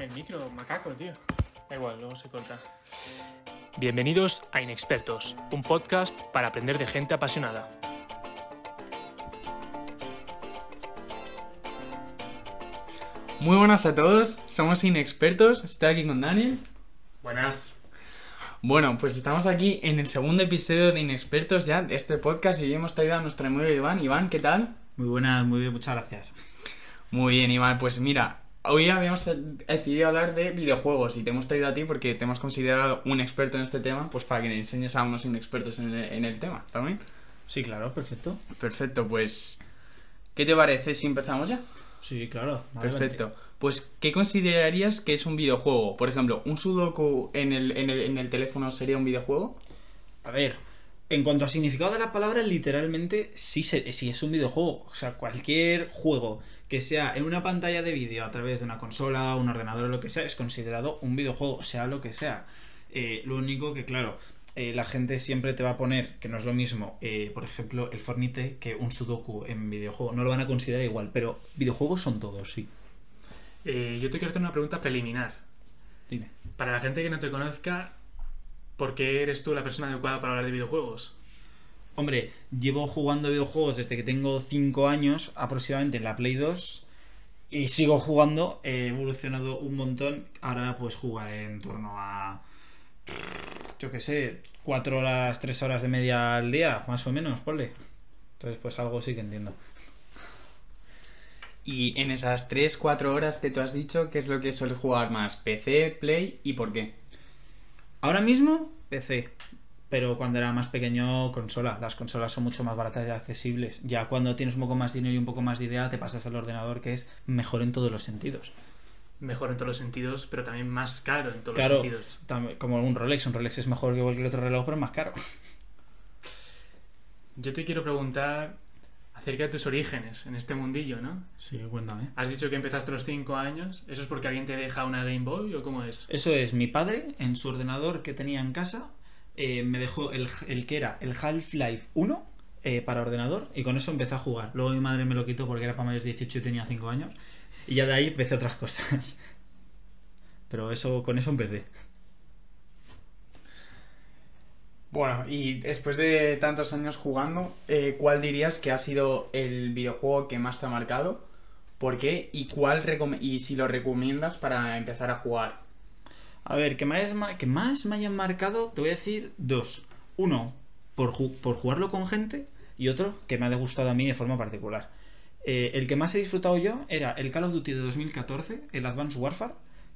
El micro, macaco, tío. Da igual, luego se corta. Bienvenidos a Inexpertos, un podcast para aprender de gente apasionada. Muy buenas a todos, somos Inexpertos, estoy aquí con Daniel. Buenas. Bueno, pues estamos aquí en el segundo episodio de Inexpertos ya de este podcast y hemos traído a nuestro amigo Iván. Iván, ¿qué tal? Muy buenas, muy bien, muchas gracias. Muy bien, Iván, pues mira, hoy habíamos decidido hablar de videojuegos y te hemos traído a ti porque te hemos considerado un experto en este tema, pues para que le enseñes a unos inexpertos en el, en el tema, ¿también? Sí, claro, perfecto. Perfecto, pues... ¿Qué te parece si empezamos ya? Sí, claro. Perfecto. Pues, ¿qué considerarías que es un videojuego? Por ejemplo, ¿un Sudoku en el, en el, en el teléfono sería un videojuego? A ver, en cuanto a significado de la palabra, literalmente sí, se- sí es un videojuego. O sea, cualquier juego que sea en una pantalla de vídeo a través de una consola, un ordenador o lo que sea, es considerado un videojuego, sea lo que sea. Eh, lo único que, claro, eh, la gente siempre te va a poner, que no es lo mismo, eh, por ejemplo, el Fornite que un Sudoku en videojuego. No lo van a considerar igual, pero videojuegos son todos, sí. Yo te quiero hacer una pregunta preliminar. Dime. Para la gente que no te conozca, ¿por qué eres tú la persona adecuada para hablar de videojuegos? Hombre, llevo jugando videojuegos desde que tengo 5 años aproximadamente en la Play 2 y sigo jugando, he evolucionado un montón. Ahora pues jugaré en torno a, yo qué sé, 4 horas, 3 horas de media al día, más o menos, ponle. Entonces pues algo sí que entiendo. Y en esas 3-4 horas que tú has dicho, ¿qué es lo que sueles jugar más? ¿PC, Play y por qué? Ahora mismo, PC. Pero cuando era más pequeño, consola. Las consolas son mucho más baratas y accesibles. Ya cuando tienes un poco más de dinero y un poco más de idea, te pasas al ordenador que es mejor en todos los sentidos. Mejor en todos los sentidos, pero también más caro en todos Claro, los sentidos. como un Rolex. Un Rolex es mejor que cualquier otro reloj, pero es más caro. Yo te quiero preguntar acerca de tus orígenes en este mundillo, ¿no? Sí, cuéntame. Has dicho que empezaste a los 5 años. ¿Eso es porque alguien te deja una Game Boy o cómo es? Eso es, mi padre, en su ordenador que tenía en casa, eh, me dejó el, el que era el Half-Life 1 eh, para ordenador y con eso empecé a jugar. Luego mi madre me lo quitó porque era para mayores de 18 y tenía 5 años. Y ya de ahí empecé otras cosas. Pero eso, con eso empecé. Bueno, y después de tantos años jugando, eh, ¿cuál dirías que ha sido el videojuego que más te ha marcado? ¿Por qué? ¿Y, cuál y si lo recomiendas para empezar a jugar? A ver, que más, que más me hayan marcado, te voy a decir dos. Uno, por, por jugarlo con gente, y otro, que me ha gustado a mí de forma particular. Eh, el que más he disfrutado yo era el Call of Duty de 2014, el Advanced Warfare,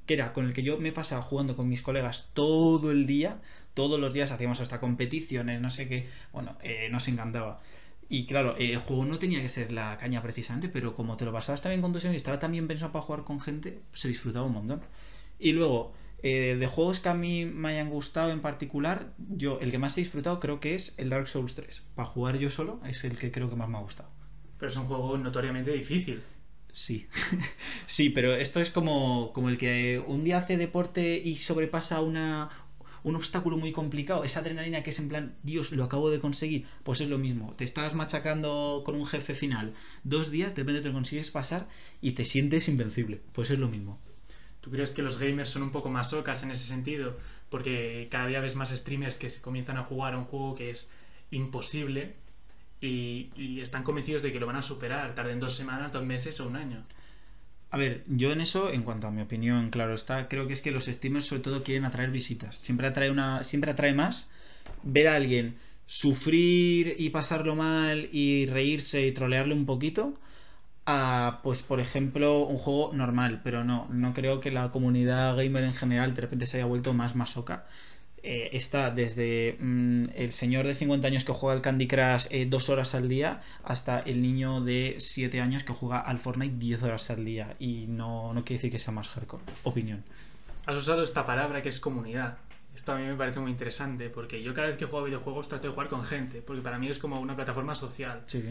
que era con el que yo me pasaba jugando con mis colegas todo el día, todos los días hacíamos hasta competiciones, no sé qué, bueno, eh, nos encantaba. Y claro, el juego no tenía que ser la caña precisamente, pero como te lo pasabas también con tus y estaba también pensado para jugar con gente, se disfrutaba un montón. Y luego, eh, de juegos que a mí me hayan gustado en particular, yo el que más he disfrutado creo que es el Dark Souls 3. Para jugar yo solo es el que creo que más me ha gustado. Pero es un juego notoriamente difícil. Sí, sí, pero esto es como, como el que un día hace deporte y sobrepasa una, un obstáculo muy complicado, esa adrenalina que es en plan, Dios, lo acabo de conseguir, pues es lo mismo, te estás machacando con un jefe final dos días, de repente te consigues pasar y te sientes invencible, pues es lo mismo. ¿Tú crees que los gamers son un poco más ocas en ese sentido? Porque cada día ves más streamers que se comienzan a jugar a un juego que es imposible y, están convencidos de que lo van a superar, tarden dos semanas, dos meses o un año. A ver, yo en eso, en cuanto a mi opinión, claro está, creo que es que los streamers sobre todo quieren atraer visitas. Siempre atrae una, siempre atrae más ver a alguien sufrir y pasarlo mal y reírse y trolearle un poquito a, pues, por ejemplo, un juego normal. Pero no, no creo que la comunidad gamer en general de repente se haya vuelto más masoca. Eh, está desde mm, el señor de 50 años que juega al Candy Crush eh, dos horas al día hasta el niño de 7 años que juega al Fortnite 10 horas al día. Y no, no quiere decir que sea más hardcore. Opinión. Has usado esta palabra que es comunidad. Esto a mí me parece muy interesante porque yo cada vez que juego a videojuegos trato de jugar con gente, porque para mí es como una plataforma social. Sí.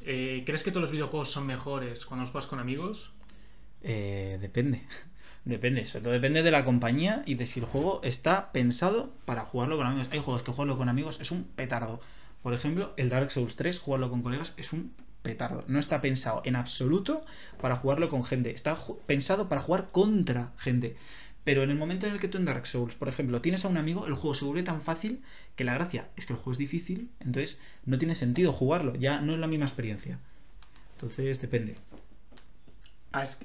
Eh, ¿Crees que todos los videojuegos son mejores cuando los juegas con amigos? Eh, depende. Depende, sobre todo depende de la compañía y de si el juego está pensado para jugarlo con amigos. Hay juegos que jugarlo con amigos es un petardo. Por ejemplo, el Dark Souls 3, jugarlo con colegas es un petardo. No está pensado en absoluto para jugarlo con gente. Está pensado para jugar contra gente. Pero en el momento en el que tú en Dark Souls, por ejemplo, tienes a un amigo, el juego se vuelve tan fácil que la gracia es que el juego es difícil, entonces no tiene sentido jugarlo, ya no es la misma experiencia. Entonces depende.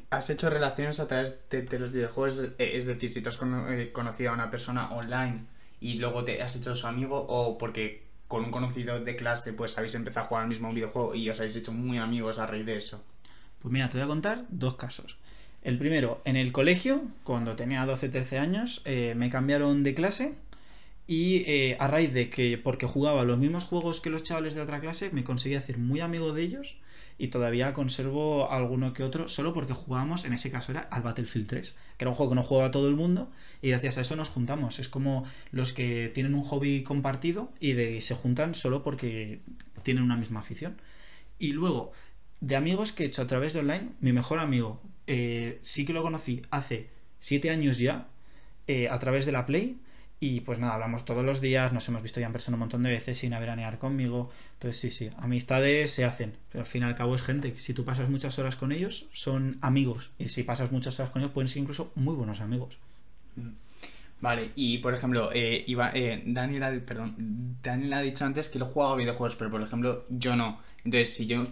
¿Has, hecho relaciones a través de, los videojuegos? Eh, Es decir, si tú has eh, conocido a una persona online y luego te has hecho su amigo o porque con un conocido de clase pues habéis empezado a jugar al mismo videojuego y os habéis hecho muy amigos a raíz de eso. Pues mira, te voy a contar dos casos. El primero, en el colegio, cuando tenía 12-13 años, eh, me cambiaron de clase y a raíz de que, porque jugaba los mismos juegos que los chavales de otra clase, me conseguí hacer muy amigo de ellos y todavía conservo alguno que otro, solo porque jugábamos, en ese caso era al Battlefield 3, que era un juego que no jugaba todo el mundo y gracias a eso nos juntamos. Es como los que tienen un hobby compartido y, de, se juntan solo porque tienen una misma afición. Y luego, de amigos que he hecho a través de online, mi mejor amigo eh, sí que lo conocí hace siete años ya, eh, a través de la Play. Y pues nada, hablamos todos los días, nos hemos visto ya en persona un montón de veces sin a veranear conmigo. Entonces sí, sí, amistades se hacen. Pero al fin y al cabo es gente. Si tú pasas muchas horas con ellos, son amigos. Y si pasas muchas horas con ellos, pueden ser incluso muy buenos amigos. Vale, y por ejemplo, eh, eh, Daniel, ha, perdón, Daniel ha dicho antes que él jugaba videojuegos, pero por ejemplo yo no. Entonces, si yo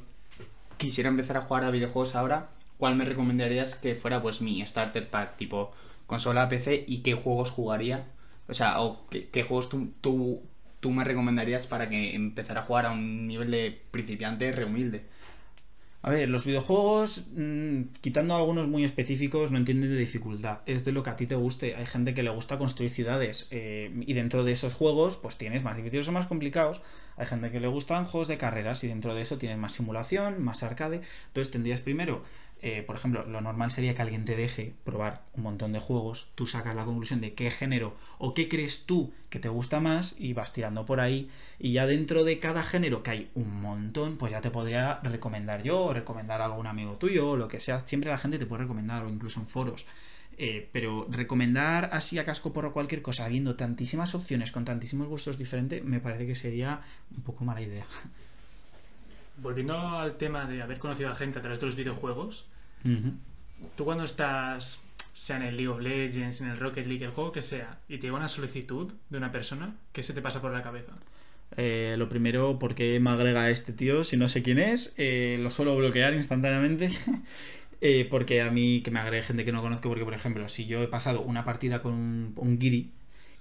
quisiera empezar a jugar a videojuegos ahora, ¿cuál me recomendarías que fuera pues mi starter pack, tipo consola, PC y qué juegos jugaría? O sea, o qué, juegos tú, tú, tú me recomendarías para que empezara a jugar a un nivel de principiante re humilde. A ver, los videojuegos, mmm, quitando algunos muy específicos, no entienden de dificultad. Es de lo que a ti te guste. Hay gente que le gusta construir ciudades eh, y dentro de esos juegos, pues tienes más difíciles o más complicados. Hay gente que le gustan juegos de carreras y dentro de eso tienes más simulación, más arcade. Entonces tendrías primero, eh, por ejemplo, lo normal sería que alguien te deje probar un montón de juegos. Tú sacas la conclusión de qué género o qué crees tú que te gusta más y vas tirando por ahí. Y ya dentro de cada género, que hay un montón, pues ya te podría recomendar yo o recomendar a algún amigo tuyo o lo que sea. Siempre la gente te puede recomendar o incluso en foros. Eh, pero recomendar así a casco por cualquier cosa, habiendo tantísimas opciones con tantísimos gustos diferentes, me parece que sería un poco mala idea. Volviendo al tema de haber conocido a gente a través de los videojuegos, tú cuando estás, sea en el League of Legends, en el Rocket League, el juego que sea, y te llega una solicitud de una persona, ¿qué se te pasa por la cabeza? Eh, lo primero, ¿por qué me agrega este tío? Si no sé quién es, eh, lo suelo bloquear instantáneamente. Eh, porque a mí que me agregue gente que no conozco, porque por ejemplo, si yo he pasado una partida con un, un Giri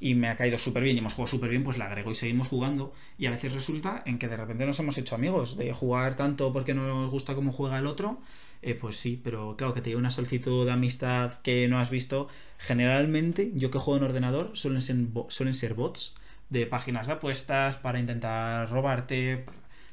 y me ha caído súper bien y hemos jugado súper bien, pues la agrego y seguimos jugando. Y a veces resulta en que de repente nos hemos hecho amigos, de jugar tanto porque no nos gusta cómo juega el otro. Eh, pues sí, pero claro que te llegue una solicitud de amistad que no has visto. Generalmente, yo que juego en ordenador, suelen ser bots de páginas de apuestas para intentar robarte.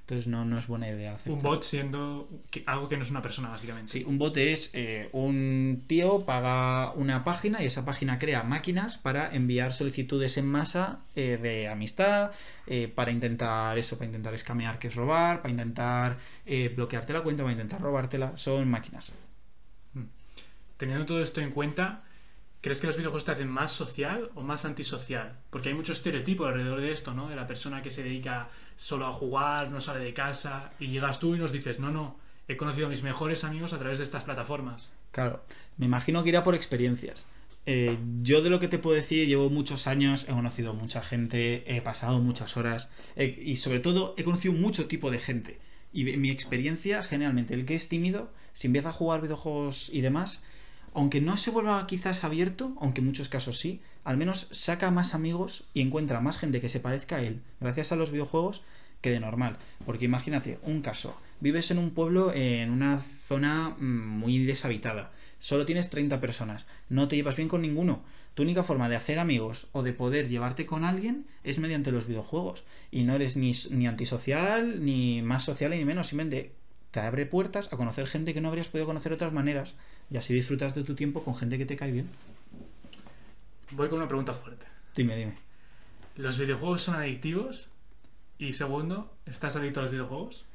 Entonces no, no es buena idea hacer Un bot siendo que- algo que no es una persona, básicamente. Sí, un bot es eh, un tío paga una página y esa página crea máquinas para enviar solicitudes en masa eh, de amistad, eh, para intentar eso, para intentar escamear, que es robar, para intentar bloquearte la cuenta, para intentar robártela. Son máquinas. Teniendo todo esto en cuenta, ¿crees que los videojuegos te hacen más social o más antisocial? Porque hay mucho estereotipo alrededor de esto, ¿no? De la persona que se dedica solo a jugar, no sale de casa, y llegas tú y nos dices, no, no, he conocido a mis mejores amigos a través de estas plataformas. Claro, me imagino que irá por experiencias. Eh, yo de lo que te puedo decir, llevo muchos años, he conocido mucha gente, he pasado muchas horas y sobre todo he conocido mucho tipo de gente. Y mi experiencia, generalmente, el que es tímido, si empieza a jugar videojuegos y demás, aunque no se vuelva quizás abierto, aunque en muchos casos sí, al menos saca más amigos y encuentra más gente que se parezca a él, gracias a los videojuegos, que de normal. Porque imagínate, un caso, vives en un pueblo en una zona mm, muy deshabitada, solo tienes 30 personas, no te llevas bien con ninguno. Tu única forma de hacer amigos o de poder llevarte con alguien es mediante los videojuegos. Y no eres ni, ni antisocial, ni más social, ni menos. Simplemente te abre puertas a conocer gente que no habrías podido conocer de otras maneras. Y así disfrutas de tu tiempo con gente que te cae bien. Voy con una pregunta fuerte. Dime, dime. ¿Los videojuegos son adictivos? Y segundo, ¿estás adicto a los videojuegos?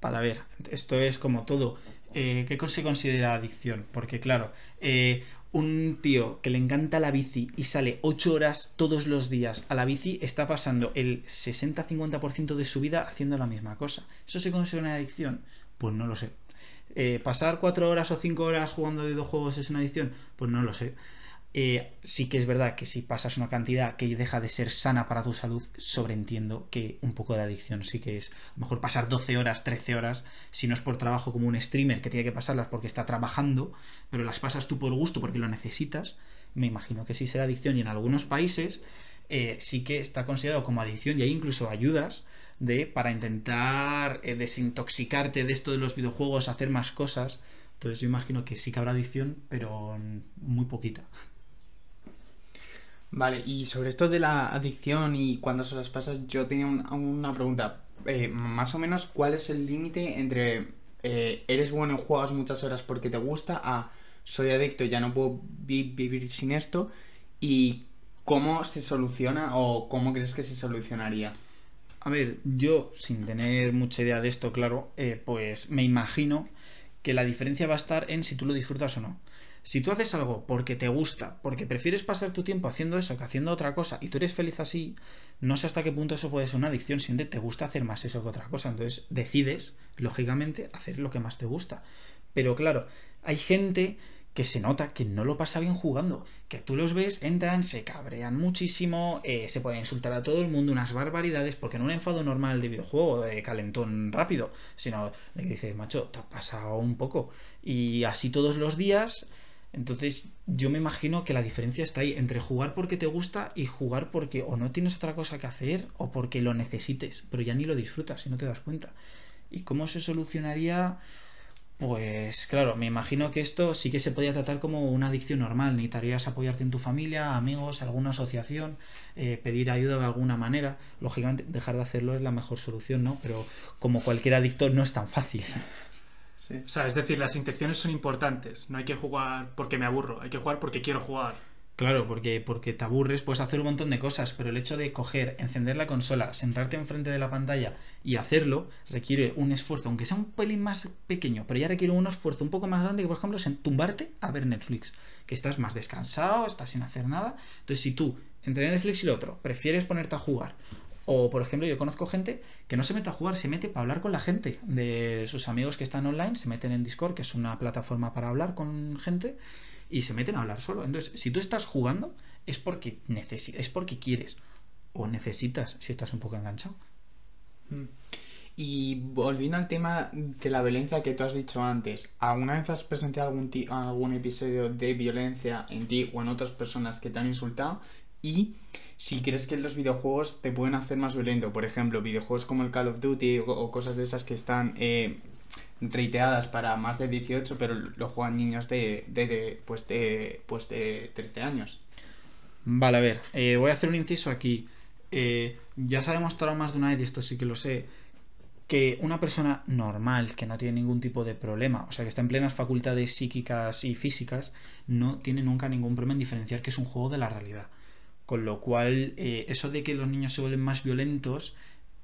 Para ver, esto es como todo. Eh, ¿Qué se considera adicción? Porque claro, eh, un tío que le encanta la bici y sale 8 horas todos los días a la bici está pasando el 60-50% de su vida haciendo la misma cosa. ¿Eso se considera una adicción? Pues no lo sé. Eh, ¿Pasar 4 horas o 5 horas jugando videojuegos es una adicción? Pues no lo sé. Eh, sí que es verdad que si pasas una cantidad que deja de ser sana para tu salud, sobreentiendo que un poco de adicción sí que es. A lo mejor pasar 12 horas, 13 horas, si no es por trabajo como un streamer que tiene que pasarlas porque está trabajando, pero las pasas tú por gusto porque lo necesitas, me imagino que sí será adicción y en algunos países eh, sí que está considerado como adicción y hay incluso ayudas de para intentar eh, desintoxicarte de esto de los videojuegos, hacer más cosas. Entonces yo imagino que sí que habrá adicción, pero muy poquita. Vale, y sobre esto de la adicción y cuántas horas pasas, yo tenía una pregunta. Eh, más o menos, ¿cuál es el límite entre eh, eres bueno y juegas muchas horas porque te gusta a soy adicto y ya no puedo vivir sin esto? ¿Y cómo se soluciona o cómo crees que se solucionaría? A ver, yo, sin tener mucha idea de esto, claro, eh, pues me imagino que la diferencia va a estar en si tú lo disfrutas o no. Si tú haces algo porque te gusta, porque prefieres pasar tu tiempo haciendo eso que haciendo otra cosa y tú eres feliz así, no sé hasta qué punto eso puede ser una adicción, siempre te gusta hacer más eso que otra cosa. Entonces decides, lógicamente, hacer lo que más te gusta. Pero claro, hay gente que se nota que no lo pasa bien jugando, que tú los ves, entran, se cabrean muchísimo, eh, se pueden insultar a todo el mundo, unas barbaridades, porque no un enfado normal de videojuego, de calentón rápido, sino de que dices, macho, te ha pasado un poco. Y así todos los días entonces, yo me imagino que la diferencia está ahí entre jugar porque te gusta y jugar porque o no tienes otra cosa que hacer o porque lo necesites, pero ya ni lo disfrutas y no te das cuenta. ¿Y cómo se solucionaría? Pues claro, me imagino que esto sí que se podría tratar como una adicción normal. Necesitarías apoyarte en tu familia, amigos, alguna asociación, eh, pedir ayuda de alguna manera. Lógicamente, dejar de hacerlo es la mejor solución, ¿no? Pero como cualquier adicto no es tan fácil. O sea, es decir, las intenciones son importantes. No hay que jugar porque me aburro, hay que jugar porque quiero jugar. Claro, porque, porque te aburres, puedes hacer un montón de cosas, pero el hecho de coger, encender la consola, sentarte enfrente de la pantalla y hacerlo requiere un esfuerzo, aunque sea un pelín más pequeño, pero ya requiere un esfuerzo un poco más grande que, por ejemplo, tumbarte a ver Netflix, que estás más descansado, estás sin hacer nada. Entonces, si tú, entre Netflix y lo otro, prefieres ponerte a jugar o, por ejemplo, yo conozco gente que no se mete a jugar, se mete para hablar con la gente de sus amigos que están online, se meten en Discord, que es una plataforma para hablar con gente, y se meten a hablar solo. Entonces, si tú estás jugando, es porque, es porque quieres o necesitas si estás un poco enganchado. Mm. Y volviendo al tema de la violencia que tú has dicho antes, ¿alguna vez has presentado algún, algún episodio de violencia en ti o en otras personas que te han insultado? Y si crees que los videojuegos te pueden hacer más violento, por ejemplo, videojuegos como el Call of Duty o, cosas de esas que están eh, reiteadas para más de 18, pero lo juegan niños de, de, pues de, pues de 13 años. Vale, a ver, eh, voy a hacer un inciso aquí. Eh, ya se ha más de una vez, esto sí que lo sé, que una persona normal, que no tiene ningún tipo de problema, o sea, que está en plenas facultades psíquicas y físicas, no tiene nunca ningún problema en diferenciar que es un juego de la realidad. Con lo cual, eh, eso de que los niños se vuelven más violentos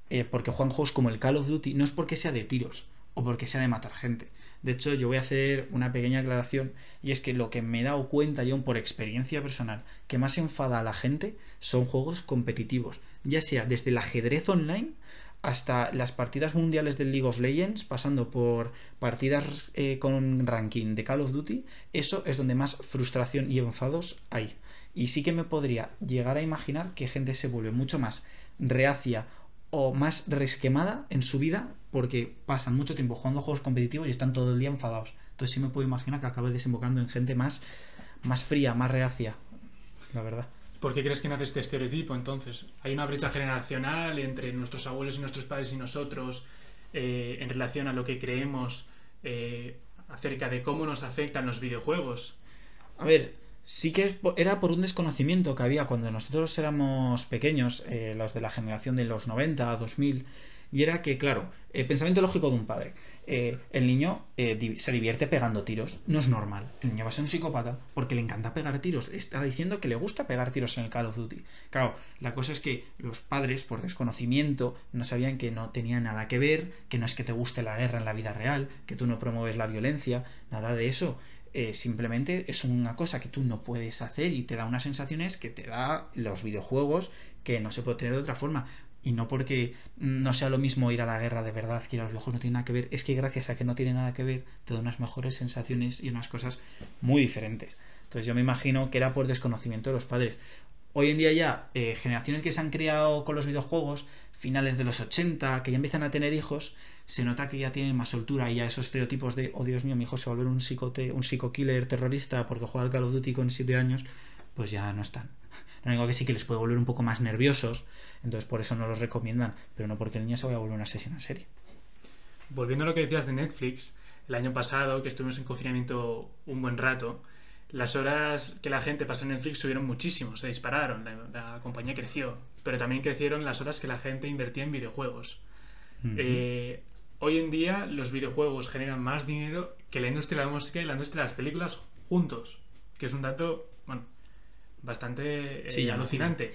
eh, porque juegan juegos como el Call of Duty no es porque sea de tiros o porque sea de matar gente. De hecho, yo voy a hacer una pequeña aclaración y es que lo que me he dado cuenta yo por experiencia personal que más enfada a la gente son juegos competitivos, ya sea desde el ajedrez online hasta las partidas mundiales del League of Legends, pasando por partidas eh, con ranking de Call of Duty, eso es donde más frustración y enfados hay. Y sí que me podría llegar a imaginar que gente se vuelve mucho más reacia o más resquemada en su vida porque pasan mucho tiempo jugando juegos competitivos y están todo el día enfadados. Entonces sí me puedo imaginar que acabe desembocando en gente más, más fría, más reacia, la verdad. ¿Por qué crees que nace este estereotipo entonces? ¿Hay una brecha generacional entre nuestros abuelos y nuestros padres y nosotros eh, en relación a lo que creemos eh, acerca de cómo nos afectan los videojuegos? A ver, sí que era por un desconocimiento que había cuando nosotros éramos pequeños, eh, los de la generación de los 90, 2000, y era que, claro, el pensamiento lógico de un padre. Eh, el niño eh, se divierte pegando tiros. No es normal. El niño va a ser un psicópata porque le encanta pegar tiros. Está diciendo que le gusta pegar tiros en el Call of Duty. Claro, la cosa es que los padres, por desconocimiento, no sabían que no tenía nada que ver, que no es que te guste la guerra en la vida real, que tú no promueves la violencia, nada de eso. Eh, simplemente es una cosa que tú no puedes hacer y te da unas sensaciones que te da los videojuegos que no se puede tener de otra forma. Y no porque no sea lo mismo ir a la guerra de verdad que ir a los videojuegos no tiene nada que ver, es que gracias a que no tiene nada que ver, te da unas mejores sensaciones y unas cosas muy diferentes. Entonces yo me imagino que era por desconocimiento de los padres. Hoy en día ya, eh, generaciones que se han criado con los videojuegos, finales de los 80, que ya empiezan a tener hijos, se nota que ya tienen más soltura y ya esos estereotipos de, oh Dios mío, mi hijo se va a volver un, psicote, un psico-killer terrorista porque juega al Call of Duty con 7 años, pues ya no están. Lo único que sí que les puede volver un poco más nerviosos, entonces por eso no los recomiendan, pero no porque el niño se vaya a volver una sesión en serie. Volviendo a lo que decías de Netflix, el año pasado, que estuvimos en confinamiento un buen rato, las horas que la gente pasó en Netflix subieron muchísimo, se dispararon, la compañía creció, pero también crecieron las horas que la gente invertía en videojuegos. Eh, hoy en día los videojuegos generan más dinero que la industria de la música y la industria de las películas juntos, que es un dato, bueno, bastante eh, Sí, alucinante.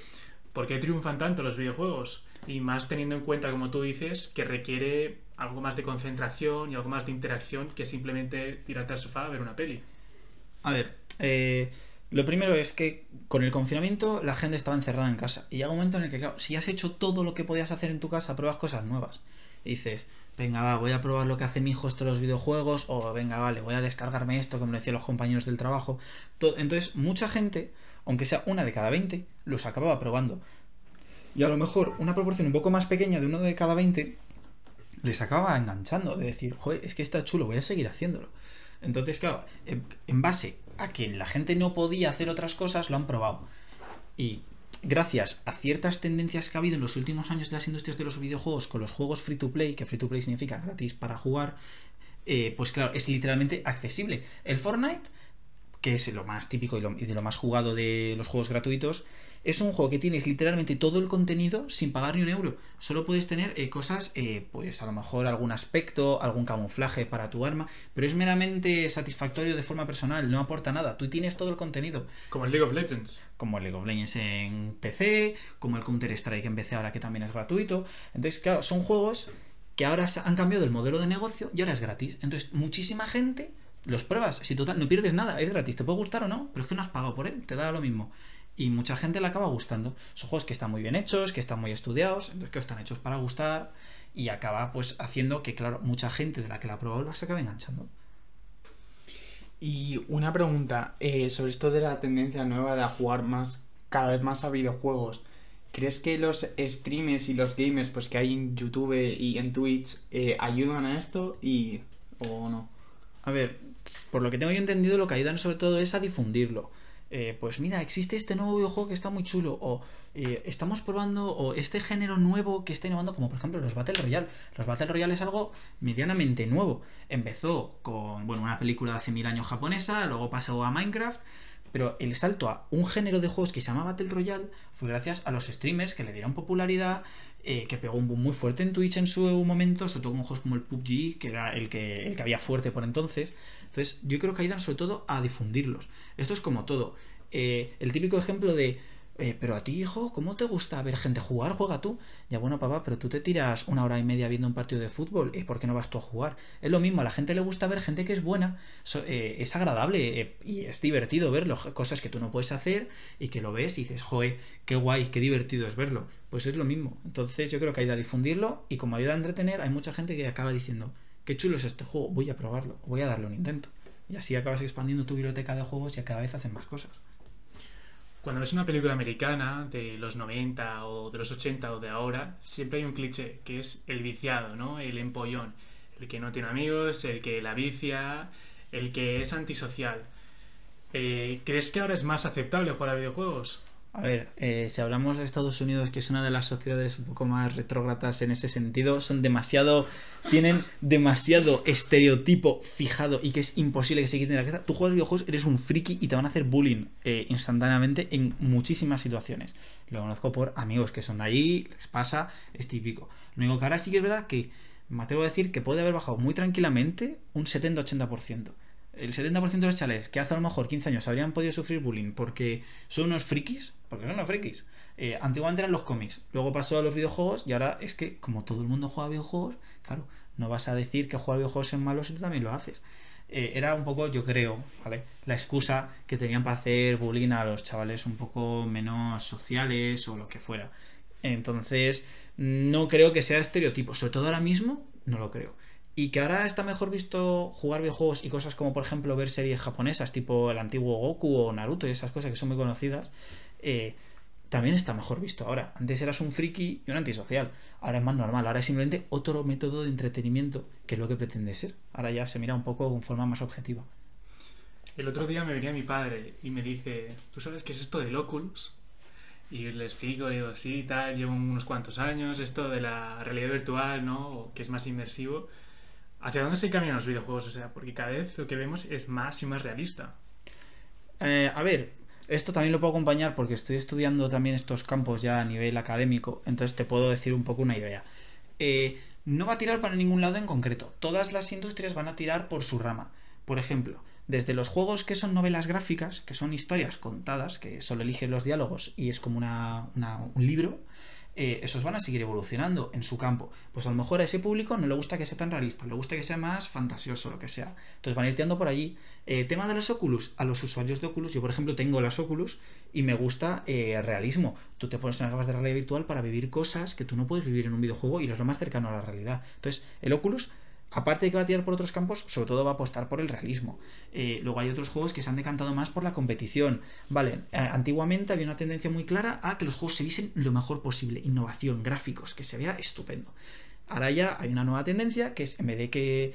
¿Por qué triunfan tanto los videojuegos? Y más teniendo en cuenta, como tú dices, que requiere algo más de concentración y algo más de interacción que simplemente tirarte al sofá a ver una peli. A ver, eh, lo primero es que con el confinamiento la gente estaba encerrada en casa. Y llega un momento en el que, claro, si has hecho todo lo que podías hacer en tu casa, pruebas cosas nuevas. Y dices, venga, va, voy a probar lo que hace mi hijo esto de los videojuegos, o venga, vale, voy a descargarme esto, como decían los compañeros del trabajo. To- Entonces, mucha gente, aunque sea una de cada 20, los acababa probando. Y a lo mejor una proporción un poco más pequeña de uno de cada 20 les acaba enganchando, de decir, joder, es que está chulo, voy a seguir haciéndolo. Entonces, claro, en base a que la gente no podía hacer otras cosas, lo han probado. Y gracias a ciertas tendencias que ha habido en los últimos años de las industrias de los videojuegos con los juegos free to play, que free to play significa gratis para jugar, eh, pues claro, es literalmente accesible. El Fortnite, que es lo más típico y, lo- y de lo más jugado de los juegos gratuitos, es un juego que tienes literalmente todo el contenido sin pagar ni un euro. Solo puedes tener eh, cosas, eh, pues a lo mejor algún aspecto, algún camuflaje para tu arma, pero es meramente satisfactorio de forma personal, no aporta nada. Tú tienes todo el contenido Como el League of Legends. como el League of Legends en PC, como el Counter Strike en PC ahora que también es gratuito. Entonces, claro, son juegos que ahora han cambiado el modelo de negocio y ahora es gratis. Entonces, muchísima gente los pruebas. Si total, no pierdes nada, es gratis. Te puede gustar o no, pero es que no has pagado por él, te da lo mismo. Y mucha gente le acaba gustando. Son juegos que están muy bien hechos, que están muy estudiados, entonces que están hechos para gustar y acaba pues haciendo que, claro, mucha gente de la que la ha probado se acabe enganchando. Y una pregunta eh, sobre esto de la tendencia nueva de jugar más, cada vez más a videojuegos. ¿Crees que los streamers y los gamers pues que hay en YouTube y en Twitch eh, ayudan a esto y o no? A ver, por lo que tengo yo entendido, lo que ayudan sobre todo es a difundirlo. Eh, pues mira, existe este nuevo videojuego que está muy chulo, o eh, estamos probando, o este género nuevo que está innovando, como por ejemplo los Battle Royale. Los Battle Royale es algo medianamente nuevo. Empezó con, bueno, una película de hace mil años japonesa, luego pasó a Minecraft, pero el salto a un género de juegos que se llama Battle Royale fue gracias a los streamers que le dieron popularidad, eh, que pegó un boom muy fuerte en Twitch en su momento, sobre todo con juegos como el PUBG, que era el que, el que había fuerte por entonces. Entonces, yo creo que ayudan sobre todo a difundirlos. Esto es como todo. Eh, el típico ejemplo de, eh, pero a ti, hijo, ¿cómo te gusta ver gente jugar? Juega tú. Ya bueno, papá, pero tú te tiras una hora y media viendo un partido de fútbol, ¿y por qué no vas tú a jugar? Es lo mismo, a la gente le gusta ver gente que es buena, eh, es agradable eh, y es divertido verlo, cosas que tú no puedes hacer y que lo ves y dices, joe, qué guay, qué divertido es verlo. Pues es lo mismo. Entonces yo creo que ayuda a difundirlo y como ayuda a entretener, hay mucha gente que acaba diciendo, qué chulo es este juego, voy a probarlo, voy a darle un intento. Y así acabas expandiendo tu biblioteca de juegos y cada vez hacen más cosas. Cuando ves una película americana de los 90 o de los 80 o de ahora, siempre hay un cliché, que es el viciado, ¿no? El empollón. El que no tiene amigos, el que la vicia, el que es antisocial. Eh, ¿Crees que ahora es más aceptable jugar a videojuegos? A ver, eh, si hablamos de Estados Unidos, que es una de las sociedades un poco más retrógradas en ese sentido, son demasiado. tienen demasiado estereotipo fijado y que es imposible que se quiten la cabeza. Tú juegas videojuegos, eres un friki y te van a hacer bullying eh, instantáneamente en muchísimas situaciones. Lo conozco por amigos que son de allí, les pasa, es típico. Lo único que ahora sí que es verdad que me atrevo a decir que puede haber bajado muy tranquilamente un 70-80%. El 70% de los chales que hace a lo mejor 15 años habrían podido sufrir bullying porque son unos frikis, porque son unos frikis. Eh, antiguamente eran los cómics, luego pasó a los videojuegos y ahora es que como todo el mundo juega videojuegos, claro, no vas a decir que jugar videojuegos es malo si tú también lo haces. eh, era un poco, yo creo, ¿vale? La excusa que tenían para hacer bullying a los chavales un poco menos sociales o lo que fuera. Entonces, no creo que sea estereotipo. Sobre todo ahora mismo, no lo creo. Y que ahora está mejor visto jugar videojuegos y cosas como, por ejemplo, ver series japonesas, tipo el antiguo Goku o Naruto y esas cosas que son muy conocidas. Eh, también está mejor visto ahora. Antes eras un friki y un antisocial. Ahora es más normal. Ahora es simplemente otro método de entretenimiento, que es lo que pretende ser. Ahora ya se mira un poco de forma más objetiva. El otro día me venía mi padre y me dice, ¿tú sabes qué es esto del Oculus? Y le explico, le digo, sí, tal, llevo unos cuantos años, esto de la realidad virtual, ¿no? que es más inmersivo. ¿Hacia dónde se caminan los videojuegos? O sea, porque cada vez lo que vemos es más y más realista. Eh, a ver, esto también lo puedo acompañar porque estoy estudiando también estos campos ya a nivel académico, entonces te puedo decir un poco una idea. Eh, no va a tirar para ningún lado en concreto. Todas las industrias van a tirar por su rama. Por ejemplo, desde los juegos que son novelas gráficas, que son historias contadas, que solo eligen los diálogos y es como un libro, eh, esos van a seguir evolucionando en su campo. Pues a lo mejor a ese público no le gusta que sea tan realista, le gusta que sea más fantasioso, lo que sea. Entonces van a ir tirando por allí. Eh, tema de los Oculus, a los usuarios de Oculus, yo por ejemplo tengo las Oculus y me gusta eh, realismo. Tú te pones una gafas de realidad virtual para vivir cosas que tú no puedes vivir en un videojuego y es lo más cercano a la realidad. Entonces, el Oculus aparte de que va a tirar por otros campos, sobre todo va a apostar por el realismo. Eh, luego hay otros juegos que se han decantado más por la competición. Vale, eh, antiguamente había una tendencia muy clara a que los juegos se viesen lo mejor posible. Innovación, gráficos, que se vea estupendo. Ahora ya hay una nueva tendencia que es, en vez de que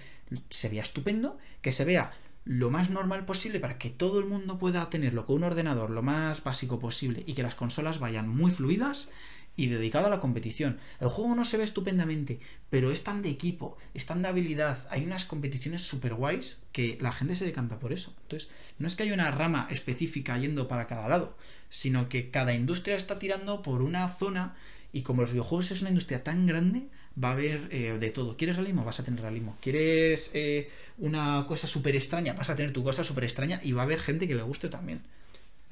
se vea estupendo, que se vea lo más normal posible para que todo el mundo pueda tenerlo con un ordenador lo más básico posible y que las consolas vayan muy fluidas y dedicado a la competición. El juego no se ve estupendamente, pero es tan de equipo, es tan de habilidad. Hay unas competiciones super guays que la gente se decanta por eso. Entonces, no es que haya una rama específica yendo para cada lado, sino que cada industria está tirando por una zona y como los videojuegos es una industria tan grande, va a haber eh, de todo. ¿Quieres realismo? Vas a tener realismo. ¿Quieres eh, una cosa súper extraña? Vas a tener tu cosa súper extraña y va a haber gente que le guste también.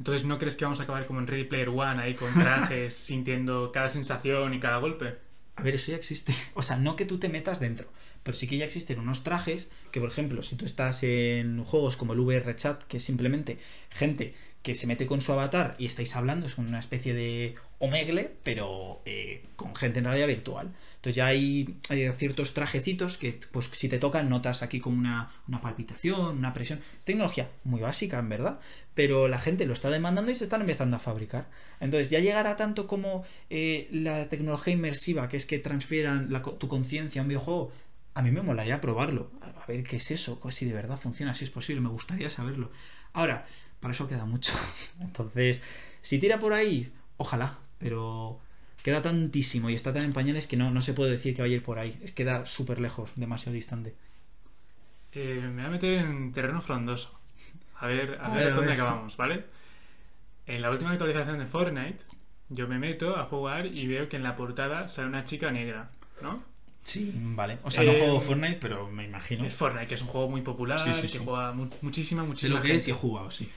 Entonces, ¿no crees que vamos a acabar como en Ready Player One, ahí con trajes, sintiendo cada sensación y cada golpe? A ver, eso ya existe. O sea, no que tú te metas dentro, pero sí que ya existen unos trajes que, por ejemplo, si tú estás en juegos como el VR Chat, que es simplemente gente que se mete con su avatar y estáis hablando, es una especie de Omegle, pero eh, con gente en realidad virtual. Entonces ya hay, ciertos trajecitos que, pues si te tocan, notas aquí como una, palpitación, una presión. Tecnología muy básica, en verdad, pero la gente lo está demandando y se están empezando a fabricar. Entonces ya llegará tanto como eh, la tecnología inmersiva, que es que transfieran tu conciencia a un videojuego. A mí me molaría probarlo, a ver qué es eso, si de verdad funciona, si es posible, me gustaría saberlo. Ahora, para eso queda mucho. Entonces, si tira por ahí, ojalá, pero queda tantísimo y está tan en pañales que no, no se puede decir que vaya a ir por ahí. Es queda súper lejos, demasiado distante. Eh, me voy a meter en terreno frondoso. A ver, a, ver, dónde acabamos, ¿vale? En la última actualización de Fortnite, yo me meto a jugar y veo que en la portada sale una chica negra, ¿no? Sí, vale. O sea, no juego eh, Fortnite, pero me imagino. Es Fortnite, que es un juego muy popular, que juega muchísima, muchísima lo que es y he jugado, sí.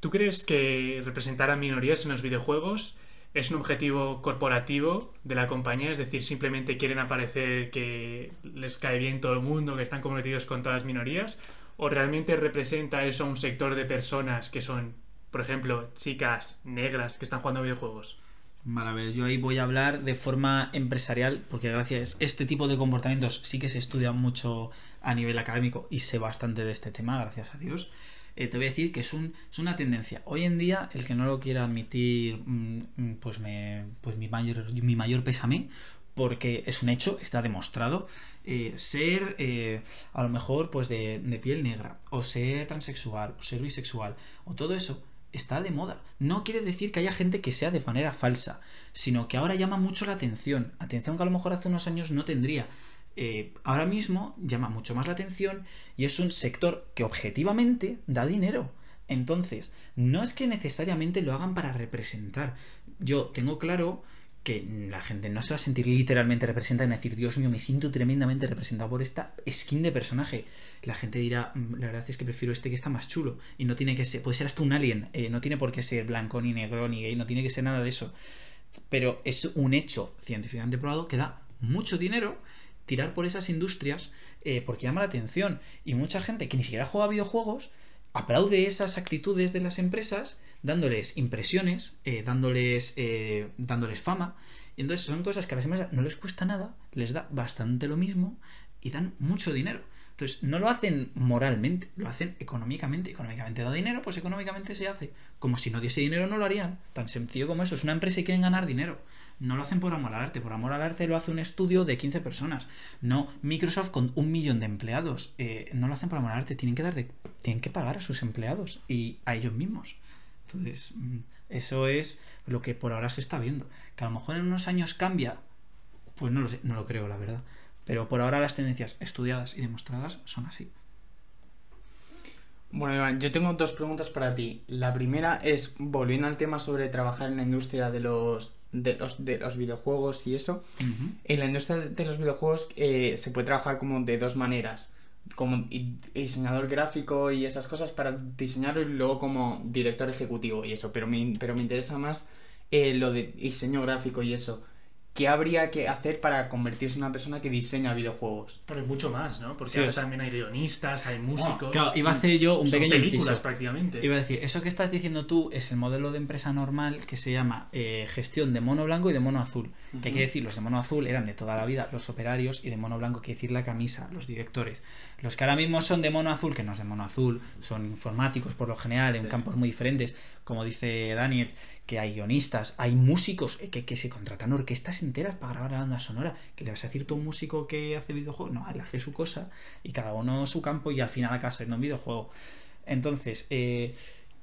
¿Tú crees que representar a minorías en los videojuegos es un objetivo corporativo de la compañía? Es decir, simplemente quieren aparecer que les cae bien todo el mundo, que están comprometidos con todas las minorías. ¿O realmente representa eso a un sector de personas que son, por ejemplo, chicas negras que están jugando videojuegos? Vale, a ver, yo ahí voy a hablar de forma empresarial, porque gracias a este tipo de comportamientos sí que se estudia mucho a nivel académico y sé bastante de este tema, gracias a Dios. Eh, te voy a decir que es, un, es una tendencia. Hoy en día, el que no lo quiera admitir, mm, mm, pues, me, pues mi, mayor, mi mayor pésame, porque es un hecho, está demostrado, eh, ser eh, a lo mejor pues de, de, piel negra, o ser transexual, o ser bisexual, o todo eso, está de moda. No quiere decir que haya gente que sea de manera falsa, sino que ahora llama mucho la atención. Atención que a lo mejor hace unos años no tendría. Eh, ahora mismo llama mucho más la atención y es un sector que objetivamente da dinero. Entonces, no es que necesariamente lo hagan para representar. Yo tengo claro que la gente no se va a sentir literalmente representada en decir, Dios mío, me siento tremendamente representado por esta skin de personaje. La gente dirá, mm, la verdad es que prefiero este que está más chulo. Y no tiene que ser, puede ser hasta un alien, eh, no tiene por qué ser blanco, ni negro, ni gay, no tiene que ser nada de eso. Pero es un hecho científicamente probado que da mucho dinero tirar por esas industrias eh, porque llama la atención. Y mucha gente que ni siquiera juega videojuegos aplaude esas actitudes de las empresas dándoles impresiones, eh, dándoles, eh, dándoles fama. Y entonces son cosas que a las empresas no les cuesta nada, les da bastante lo mismo y dan mucho dinero. Entonces, no lo hacen moralmente, lo hacen económicamente. Económicamente da dinero, pues económicamente se hace. Como si no diese dinero, no lo harían. Tan sencillo como eso. Es una empresa y quieren ganar dinero. No lo hacen por amor al arte. Por amor al arte lo hace un estudio de 15 personas. No Microsoft con un millón de empleados. Eh, no lo hacen por amor al arte. Tienen que, dar de, tienen que pagar a sus empleados y a ellos mismos. Entonces, mm, eso es lo que por ahora se está viendo. Que a lo mejor en unos años cambia, pues no lo sé, no lo creo, la verdad. Pero por ahora las tendencias estudiadas y demostradas son así. Bueno, Iván, yo tengo dos preguntas para ti. La primera es, volviendo al tema sobre trabajar en la industria de los, de los, de los videojuegos y eso. En la industria de los videojuegos eh, se puede trabajar como de dos maneras. Como diseñador gráfico y esas cosas para diseñarlo y luego como director ejecutivo y eso. Pero me, pero me interesa más eh, lo de diseño gráfico y eso. ¿Qué habría que hacer para convertirse en una persona que diseña videojuegos? Pero mucho más, ¿no? Porque Sí, ahora también hay guionistas, hay músicos. Claro, iba a hacer yo un Son pequeño películas inciso. prácticamente. Iba a decir, eso que estás diciendo tú es el modelo de empresa normal que se llama eh, gestión de mono blanco y de mono azul. Que Ujú. quiere decir, los de mono azul eran de toda la vida los operarios y de mono blanco quiere decir la camisa, los directores. Los que ahora mismo son de mono azul, que no es de mono azul, son informáticos por lo general, en campos muy diferentes, como dice Daniel, que hay guionistas, hay músicos eh, que, que se contratan orquestas enteras para grabar la banda sonora. Que le vas a decir tú a un músico que hace videojuegos, no, él hace su cosa y cada uno su campo y al final acaba siendo un videojuego. Entonces, eh,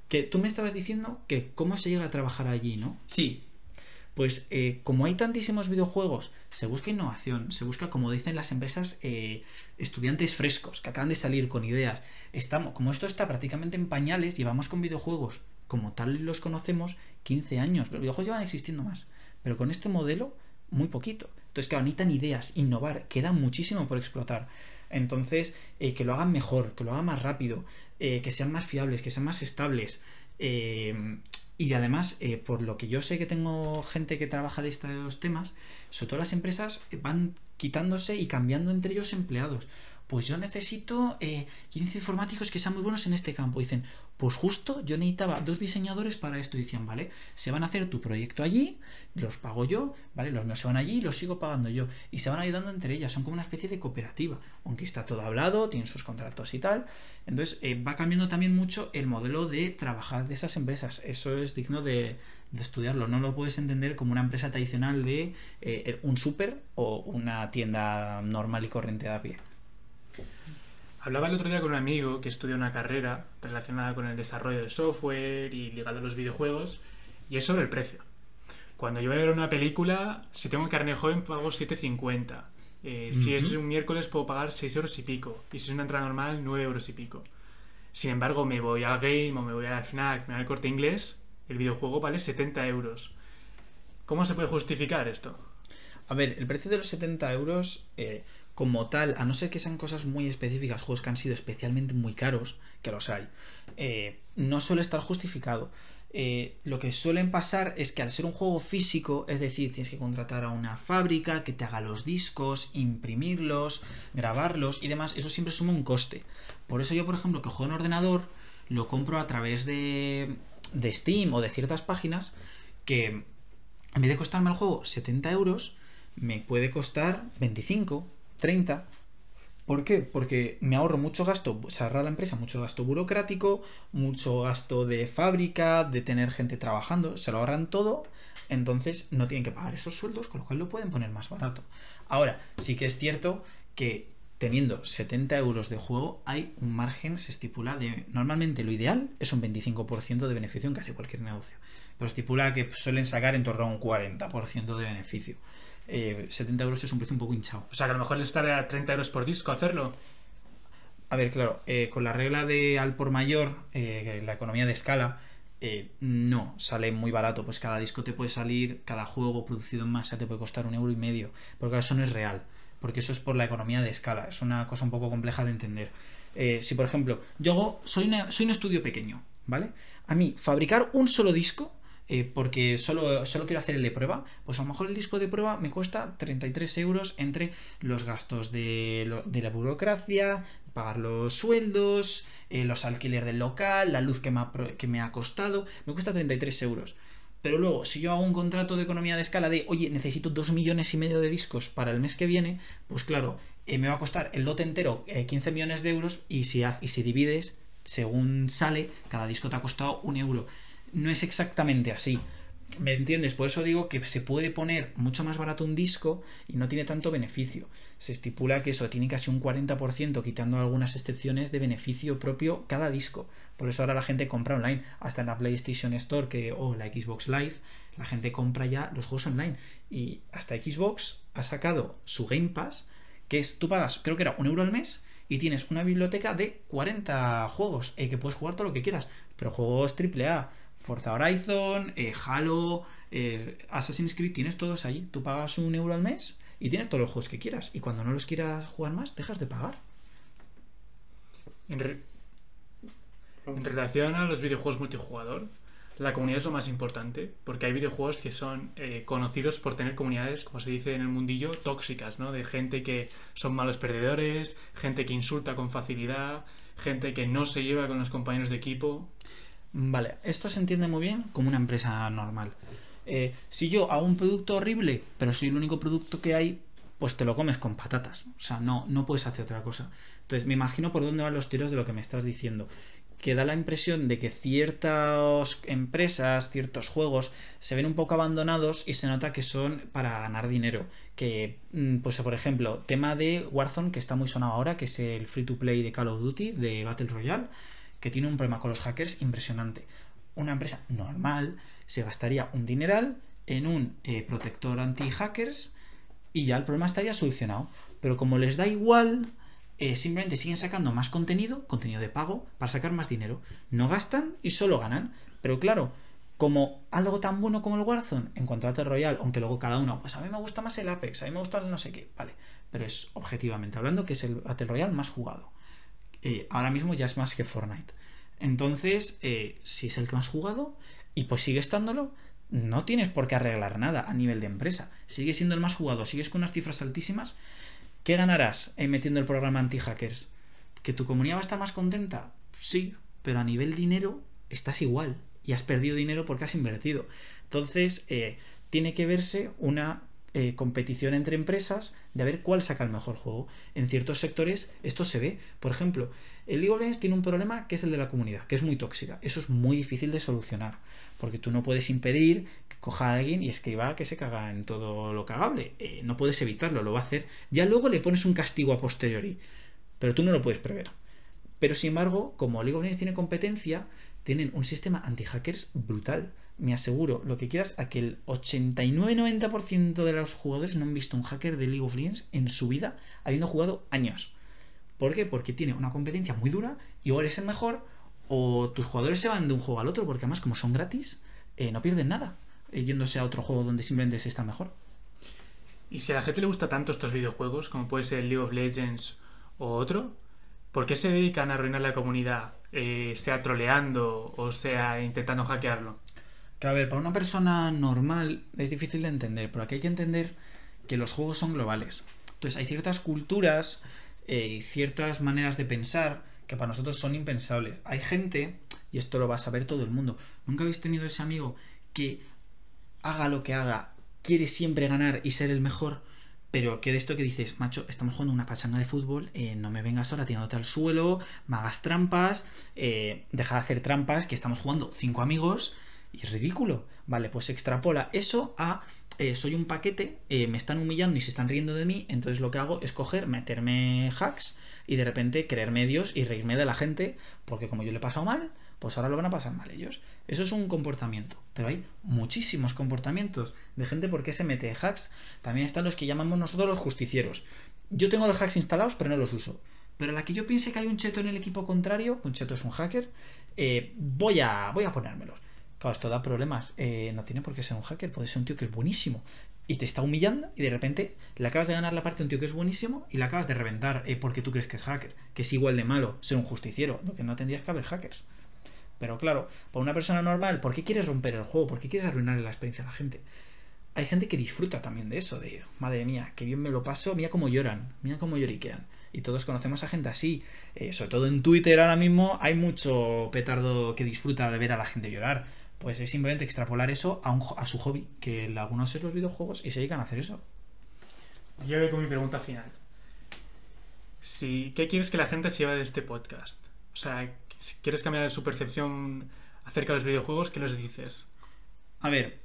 que tú me estabas diciendo que cómo se llega a trabajar allí, ¿no? Sí, Pues eh, como hay tantísimos videojuegos, se busca innovación, se busca, como dicen las empresas, eh, estudiantes frescos que acaban de salir con ideas. Estamos, como esto está prácticamente en pañales, llevamos con videojuegos como tal los conocemos 15 años. Los videojuegos llevan existiendo más, pero con este modelo muy poquito. Entonces, claro, necesitan ideas, innovar, queda muchísimo por explotar. Entonces, eh, que lo hagan mejor, que lo hagan más rápido, eh, que sean más fiables, que sean más estables. eh, y además, por lo que yo sé que tengo gente que trabaja de estos temas, sobre todo las empresas van quitándose y cambiando entre ellos empleados. Pues yo necesito eh, 15 informáticos que sean muy buenos en este campo. Dicen, pues justo yo necesitaba dos diseñadores para esto. Y decían, vale, se van a hacer tu proyecto allí, los pago yo, vale, los míos se van allí los sigo pagando yo. Y se van ayudando entre ellas, son como una especie de cooperativa. Aunque está todo hablado, tienen sus contratos y tal. Entonces eh, va cambiando también mucho el modelo de trabajar de esas empresas. Eso es digno de, de estudiarlo. No lo puedes entender como una empresa tradicional de eh, un súper o una tienda normal y corriente de a pie. Hablaba el otro día con un amigo que estudia una carrera relacionada con el desarrollo de software y ligado a los videojuegos, y es sobre el precio. Cuando yo voy a ver una película, si tengo carne joven, pago 7,50. Eh, Si es un miércoles, puedo pagar 6 euros y pico. Y si es una entrada normal, 9 euros y pico. Sin embargo, me voy al game o me voy a la FNAC, me voy al corte inglés, el videojuego vale 70 euros. ¿Cómo se puede justificar esto? A ver, el precio de los 70 euros, eh, como tal, a no ser que sean cosas muy específicas, juegos que han sido especialmente muy caros, que los hay, eh, no suele estar justificado. Eh, lo que suelen pasar es que al ser un juego físico, es decir, tienes que contratar a una fábrica que te haga los discos, imprimirlos, grabarlos y demás, eso siempre suma un coste. Por eso yo, por ejemplo, que juego en ordenador, lo compro a través de, de Steam o de ciertas páginas que en vez de costarme el juego 70 euros, me puede costar 25, 30. ¿Por qué? Porque me ahorro mucho gasto, se ahorra la empresa mucho gasto burocrático, mucho gasto de fábrica, de tener gente trabajando, se lo ahorran todo, entonces no tienen que pagar esos sueldos, con lo cual lo pueden poner más barato. Ahora, sí que es cierto que teniendo 70 euros de juego hay un margen, se estipula de, normalmente lo ideal es un 25% de beneficio en casi cualquier negocio, pero estipula que suelen sacar en torno a un 40% de beneficio. Eh, 70 euros es un precio un poco hinchado. O sea, que a lo mejor le estaré a 30 euros por disco hacerlo. A ver, claro, eh, con la regla de al por mayor, eh, la economía de escala, eh, no sale muy barato. Pues cada disco te puede salir, cada juego producido en masa te puede costar un euro y medio. Porque eso no es real. Porque eso es por la economía de escala. Es una cosa un poco compleja de entender. Eh, si, por ejemplo, yo hago- soy, una- soy un estudio pequeño, ¿vale? A mí, fabricar un solo disco eh, porque solo, solo quiero hacer el de prueba, pues a lo mejor el disco de prueba me cuesta 33 euros entre los gastos de, de la burocracia, pagar los sueldos, eh, los alquileres del local, la luz que me, ha, que me ha costado, me cuesta 33 euros. Pero luego, si yo hago un contrato de economía de escala de, oye, necesito 2 millones y medio de discos para el mes que viene, pues claro, eh, me va a costar el lote entero eh, 15 millones de euros y si, haz- y si divides, según sale, cada disco te ha costado un euro. No es exactamente así. ¿Me entiendes? Por eso digo que se puede poner mucho más barato un disco y no tiene tanto beneficio. Se estipula que eso tiene casi un 40%, quitando algunas excepciones de beneficio propio cada disco. Por eso ahora la gente compra online. Hasta en la PlayStation Store que, o la Xbox Live, la gente compra ya los juegos online. Y hasta Xbox ha sacado su Game Pass, que es, tú pagas, creo que era un euro al mes, y tienes una biblioteca de 40 juegos, eh, que puedes jugar todo lo que quieras. Pero juegos AAA, Forza Horizon, eh, Halo, eh, Assassin's Creed, tienes todos ahí. Tú pagas un euro al mes y tienes todos los juegos que quieras. Y cuando no los quieras jugar más, dejas de pagar. En, en relación a los videojuegos multijugador, la comunidad es lo más importante, porque hay videojuegos que son eh, conocidos por tener comunidades, como se dice en el mundillo, tóxicas, ¿no? De gente que son malos perdedores, gente que insulta con facilidad, gente que no se lleva con los compañeros de equipo. Vale, esto se entiende muy bien como una empresa normal. Eh, si yo hago un producto horrible, pero soy el único producto que hay, pues te lo comes con patatas. O sea, no, no puedes hacer otra cosa. Entonces, me imagino por dónde van los tiros de lo que me estás diciendo. Que da la impresión de que ciertas empresas, ciertos juegos, se ven un poco abandonados y se nota que son para ganar dinero. Que, mm, pues por ejemplo, tema de Warzone, que está muy sonado ahora, que es el free to play de Call of Duty, de Battle Royale que tiene un problema con los hackers impresionante. Una empresa normal se gastaría un dineral en un eh, protector anti-hackers y ya el problema estaría solucionado. Pero como les da igual, eh, simplemente siguen sacando más contenido, contenido de pago, para sacar más dinero. No gastan y solo ganan. Pero claro, como algo tan bueno como el Warzone, en cuanto a Battle Royale, aunque luego cada uno, pues a mí me gusta más el Apex, a mí me gusta el no sé qué, vale. Pero es objetivamente hablando que es el Battle Royale más jugado. Eh, ahora mismo ya es más que Fortnite. Entonces, eh, si es el que más jugado y pues sigue estándolo, no tienes por qué arreglar nada a nivel de empresa. Sigue siendo el más jugado, sigues con unas cifras altísimas. ¿Qué ganarás eh, metiendo el programa anti-hackers? ¿Que tu comunidad va a estar más contenta? Sí, pero a nivel dinero estás igual y has perdido dinero porque has invertido. Entonces, tiene que verse una eh, competición entre empresas de a ver cuál saca el mejor juego. En ciertos sectores esto se ve. Por ejemplo, el League of Legends tiene un problema que es el de la comunidad, que es muy tóxica. Eso es muy difícil de solucionar, porque tú no puedes impedir que coja a alguien y escriba que se caga en todo lo cagable. Eh, no puedes evitarlo, lo va a hacer. Ya luego le pones un castigo a posteriori, pero tú no lo puedes prever. Pero sin embargo, como League of Legends tiene competencia, tienen un sistema anti-hackers brutal. Me aseguro, lo que quieras, a que el 89-90% de los jugadores no han visto un hacker de League of Legends en su vida, habiendo jugado años. ¿Por qué? Porque tiene una competencia muy dura y o eres el mejor o tus jugadores se van de un juego al otro, porque además como son gratis, eh, no pierden nada eh, yéndose a otro juego donde simplemente se está mejor. Y si a la gente le gusta tanto estos videojuegos, como puede ser League of Legends o otro, ¿por qué se dedican a arruinar la comunidad? Eh, sea troleando o sea intentando hackearlo. Que a ver, para una persona normal es difícil de entender, pero aquí hay que entender que los juegos son globales. Entonces hay ciertas culturas eh, y ciertas maneras de pensar que para nosotros son impensables. Hay gente, y esto lo va a saber todo el mundo, ¿nunca habéis tenido ese amigo que haga lo que haga, quiere siempre ganar y ser el mejor? Pero que de esto que dices, macho, estamos jugando una pachanga de fútbol, eh, no me vengas ahora tirándote al suelo, me hagas trampas, eh, deja de hacer trampas, que estamos jugando cinco amigos y es ridículo. Vale, pues extrapola eso a eh, soy un paquete, eh, me están humillando y se están riendo de mí, entonces lo que hago es coger, meterme hacks y de repente creer medios y reírme de la gente, porque como yo le he pasado mal, pues ahora lo van a pasar mal ellos. Eso es un comportamiento, pero hay muchísimos comportamientos de gente porque se mete hacks. También están los que llamamos nosotros los justicieros. Yo tengo los hacks instalados, pero no los uso. Pero a la que yo piense que hay un cheto en el equipo contrario, un cheto es un hacker, eh, voy, a, voy a ponérmelos. Claro, esto da problemas. Eh, no tiene por qué ser un hacker, puede ser un tío que es buenísimo. Y te está humillando y de repente le acabas de ganar la parte a un tío que es buenísimo y le acabas de reventar eh, porque tú crees que es hacker. Que es igual de malo ser un justiciero. Que no tendrías que haber hackers. Pero claro, para una persona normal, ¿por qué quieres romper el juego? ¿Por qué quieres arruinarle la experiencia a la gente? Hay gente que disfruta también de eso, de madre mía, qué bien me lo paso, mira cómo lloran, mira cómo lloriquean. Y todos conocemos a gente así. Eh, sobre todo en Twitter ahora mismo hay mucho petardo que disfruta de ver a la gente llorar. Pues es simplemente extrapolar eso a, un, a su hobby, que algunos es los videojuegos y se dedican a hacer eso. Yo voy con mi pregunta final. Si, ¿Qué quieres que la gente se lleve de este podcast? O sea, si quieres cambiar su percepción acerca de los videojuegos, ¿qué les dices? A ver,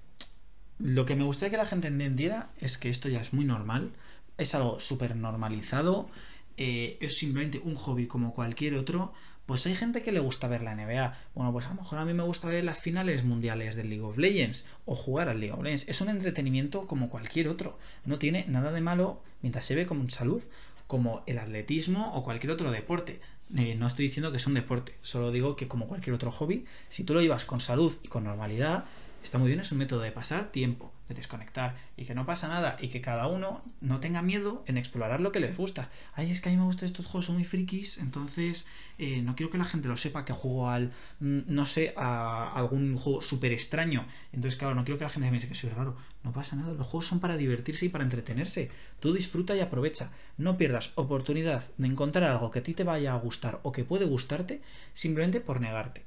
lo que me gustaría que la gente entendiera es que esto ya es muy normal, es algo súper normalizado, eh, es simplemente un hobby como cualquier otro. Pues hay gente que le gusta ver la NBA. Bueno, pues a lo mejor a mí me gusta ver las finales mundiales del League of Legends o jugar al League of Legends. Es un entretenimiento como cualquier otro. No tiene nada de malo mientras se ve como salud, como el atletismo o cualquier otro deporte. Eh, no estoy diciendo que es un deporte, solo digo que como cualquier otro hobby, si tú lo llevas con salud y con normalidad, está muy bien, es un método de pasar tiempo, de desconectar y que no pasa nada y que cada uno no tenga miedo en explorar lo que les gusta. Ay, es que a mí me gustan estos juegos, son muy frikis, entonces eh, no quiero que la gente lo sepa que juego al, mm, no sé, a algún juego súper extraño. Entonces, claro, no quiero que la gente piense que soy raro. No pasa nada, los juegos son para divertirse y para entretenerse. Tú disfruta y aprovecha. No pierdas oportunidad de encontrar algo que a ti te vaya a gustar o que puede gustarte simplemente por negarte.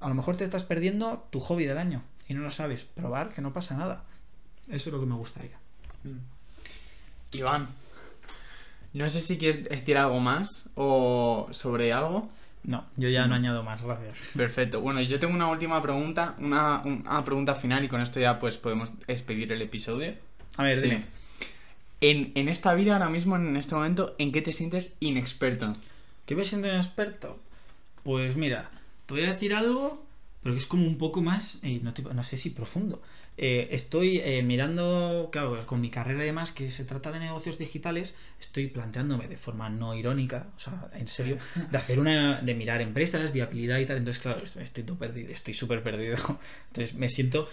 A lo mejor te estás perdiendo tu hobby del año y no lo sabes, probar que no pasa nada. Eso es lo que me gustaría. Mm. Iván, no sé si quieres decir algo más o sobre algo. No, yo ya no añado más, gracias. Perfecto. Bueno, yo tengo una última pregunta, una, pregunta final y con esto ya pues podemos expedir el episodio. A ver, dime. En, en, esta vida ahora mismo, en este momento, ¿en qué te sientes inexperto? ¿Qué me siento inexperto? Pues mira, te voy a decir algo pero que es como un poco más, eh, no, sé si profundo. Eh, estoy eh, mirando, claro, con mi carrera y demás, que se trata de negocios digitales, estoy planteándome de forma no irónica, o sea, en serio, de hacer una, de mirar empresas, viabilidad y tal. Entonces, claro, estoy todo perdido, estoy súper perdido. Entonces, me siento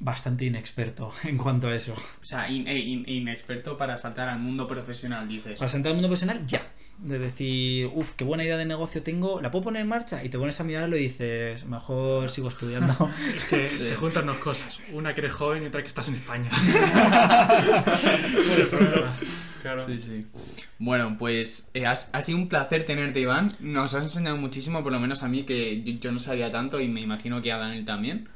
bastante inexperto en cuanto a eso. O sea, inexperto para saltar al mundo profesional, dices. Para saltar al mundo profesional, ya de decir, uff, qué buena idea de negocio tengo, la puedo poner en marcha y te pones a mirarlo y dices, mejor sigo estudiando. es que se juntan dos cosas, una que eres joven y otra que estás en España. claro. Sí, sí. Bueno, pues eh, ha sido un placer tenerte, Iván. Nos has enseñado muchísimo, por lo menos a mí, que yo, yo no sabía tanto y me imagino que a Daniel también.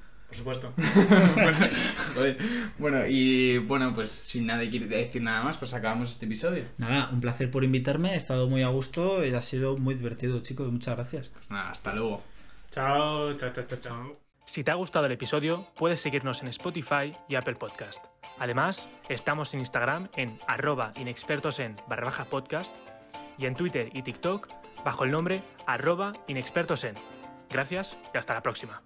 Por supuesto. bueno, y bueno, pues sin nada quiere decir nada más, pues acabamos este episodio. Nada, un placer por invitarme, he estado muy a gusto y ha sido muy divertido, chicos. Muchas gracias. nada, hasta luego. Chao, chao, chao, chao, chao. Si te ha gustado el episodio, puedes seguirnos en Spotify y Apple Podcast. Además, estamos en Instagram en arroba inexpertos en barra baja podcast y en Twitter y TikTok bajo el nombre arroba inexpertos en. Gracias y hasta la próxima.